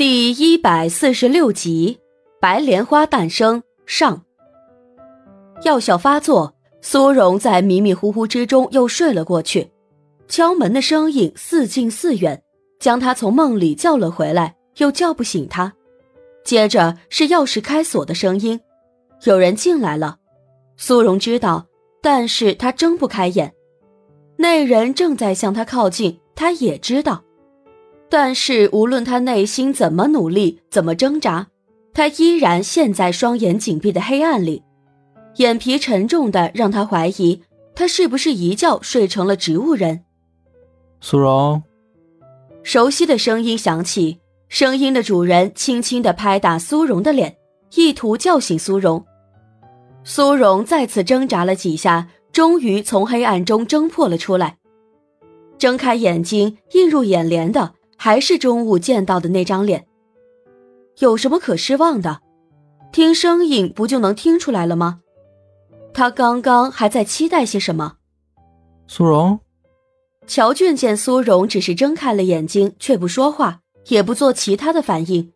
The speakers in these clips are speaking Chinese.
第一百四十六集《白莲花诞生》上。药效发作，苏荣在迷迷糊糊之中又睡了过去。敲门的声音似近似远，将他从梦里叫了回来，又叫不醒他。接着是钥匙开锁的声音，有人进来了。苏荣知道，但是他睁不开眼。那人正在向他靠近，他也知道。但是，无论他内心怎么努力，怎么挣扎，他依然陷在双眼紧闭的黑暗里，眼皮沉重的让他怀疑，他是不是一觉睡成了植物人。苏荣，熟悉的声音响起，声音的主人轻轻的拍打苏荣的脸，意图叫醒苏荣。苏荣再次挣扎了几下，终于从黑暗中挣破了出来，睁开眼睛，映入眼帘的。还是中午见到的那张脸，有什么可失望的？听声音不就能听出来了吗？他刚刚还在期待些什么？苏荣，乔俊见苏荣只是睁开了眼睛，却不说话，也不做其他的反应，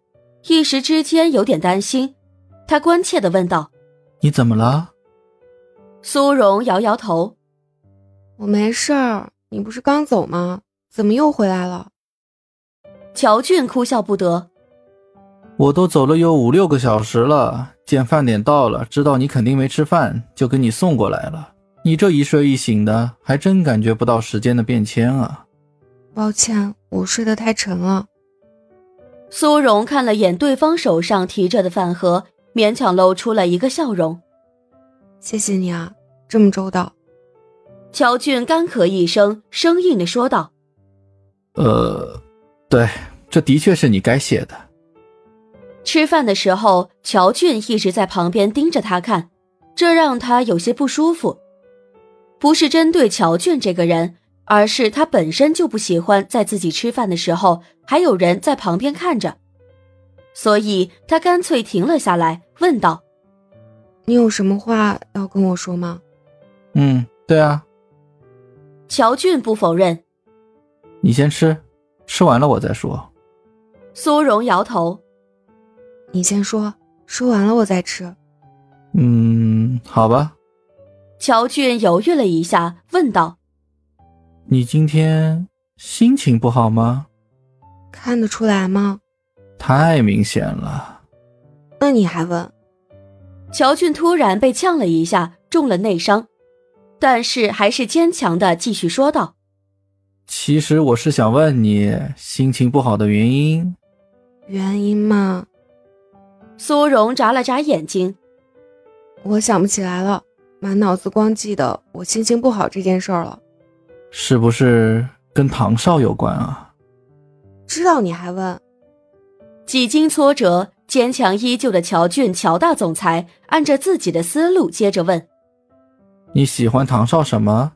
一时之间有点担心。他关切的问道：“你怎么了？”苏荣摇摇头：“我没事儿。你不是刚走吗？怎么又回来了？”乔俊哭笑不得，我都走了有五六个小时了，见饭点到了，知道你肯定没吃饭，就给你送过来了。你这一睡一醒的，还真感觉不到时间的变迁啊。抱歉，我睡得太沉了。苏荣看了眼对方手上提着的饭盒，勉强露出了一个笑容。谢谢你啊，这么周到。乔俊干咳一声，生硬的说道：“呃。”对，这的确是你该谢的。吃饭的时候，乔俊一直在旁边盯着他看，这让他有些不舒服。不是针对乔俊这个人，而是他本身就不喜欢在自己吃饭的时候还有人在旁边看着，所以他干脆停了下来，问道：“你有什么话要跟我说吗？”“嗯，对啊。”乔俊不否认。“你先吃。”吃完了我再说。苏荣摇头：“你先说，说完了我再吃。”嗯，好吧。乔俊犹豫了一下，问道：“你今天心情不好吗？看得出来吗？太明显了。那你还问？”乔俊突然被呛了一下，中了内伤，但是还是坚强的继续说道。其实我是想问你心情不好的原因。原因嘛？苏荣眨了眨眼睛，我想不起来了，满脑子光记得我心情不好这件事儿了。是不是跟唐少有关啊？知道你还问？几经挫折，坚强依旧的乔俊，乔大总裁按着自己的思路接着问：“你喜欢唐少什么？”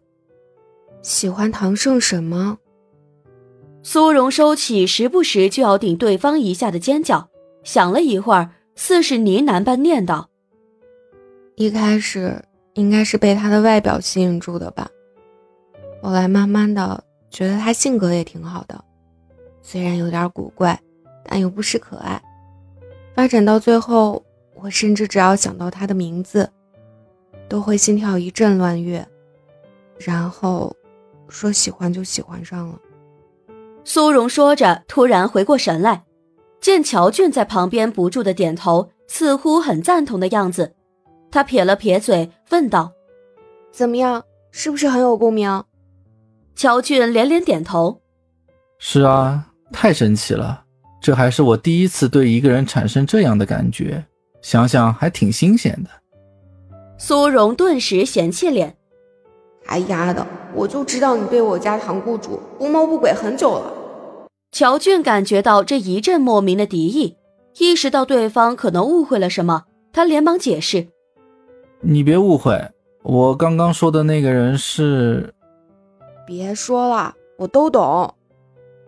喜欢唐盛什么？苏荣收起时不时就要顶对方一下的尖叫，想了一会儿，似是呢喃般念道：“一开始应该是被他的外表吸引住的吧，后来慢慢的觉得他性格也挺好的，虽然有点古怪，但又不失可爱。发展到最后，我甚至只要想到他的名字，都会心跳一阵乱跃，然后。”说喜欢就喜欢上了，苏荣说着，突然回过神来，见乔俊在旁边不住的点头，似乎很赞同的样子。他撇了撇嘴，问道：“怎么样，是不是很有共鸣？”乔俊连连点头：“是啊，太神奇了，这还是我第一次对一个人产生这样的感觉，想想还挺新鲜的。”苏荣顿时嫌弃脸。哎丫的，我就知道你对我家唐雇主不谋不轨很久了。乔俊感觉到这一阵莫名的敌意，意识到对方可能误会了什么，他连忙解释：“你别误会，我刚刚说的那个人是……别说了，我都懂。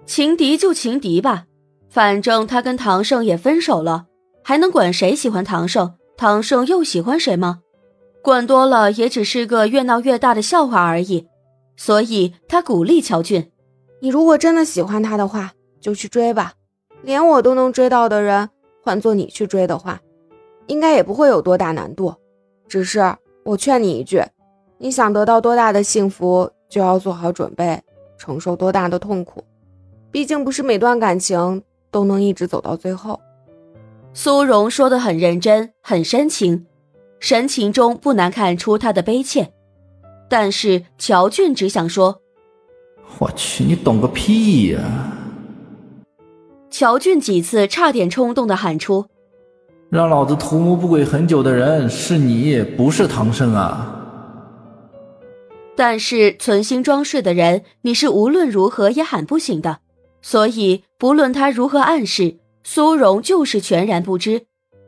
情敌就情敌吧，反正他跟唐盛也分手了，还能管谁喜欢唐盛？唐盛又喜欢谁吗？”管多了也只是个越闹越大的笑话而已，所以他鼓励乔俊：“你如果真的喜欢他的话，就去追吧，连我都能追到的人，换做你去追的话，应该也不会有多大难度。只是我劝你一句，你想得到多大的幸福，就要做好准备，承受多大的痛苦。毕竟不是每段感情都能一直走到最后。苏荣说的很认真，很深情，神情中不难看出他的悲切。但是乔俊只想说：“我去，你懂个屁呀！”乔俊几次差点冲动的喊出：“让老子图谋不轨很久的人是你，不是唐僧啊！”但是存心装睡的人，你是无论如何也喊不醒的。所以不论他如何暗示。苏荣就是全然不知，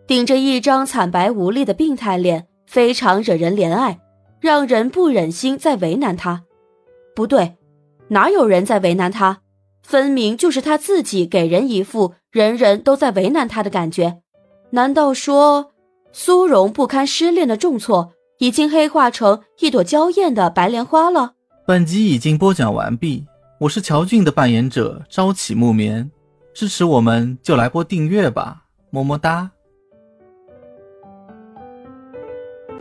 顶着一张惨白无力的病态脸，非常惹人怜爱，让人不忍心再为难他。不对，哪有人在为难他？分明就是他自己给人一副人人都在为难他的感觉。难道说苏荣不堪失恋的重挫，已经黑化成一朵娇艳的白莲花了？本集已经播讲完毕，我是乔俊的扮演者朝起木棉。支持我们就来波订阅吧，么么哒。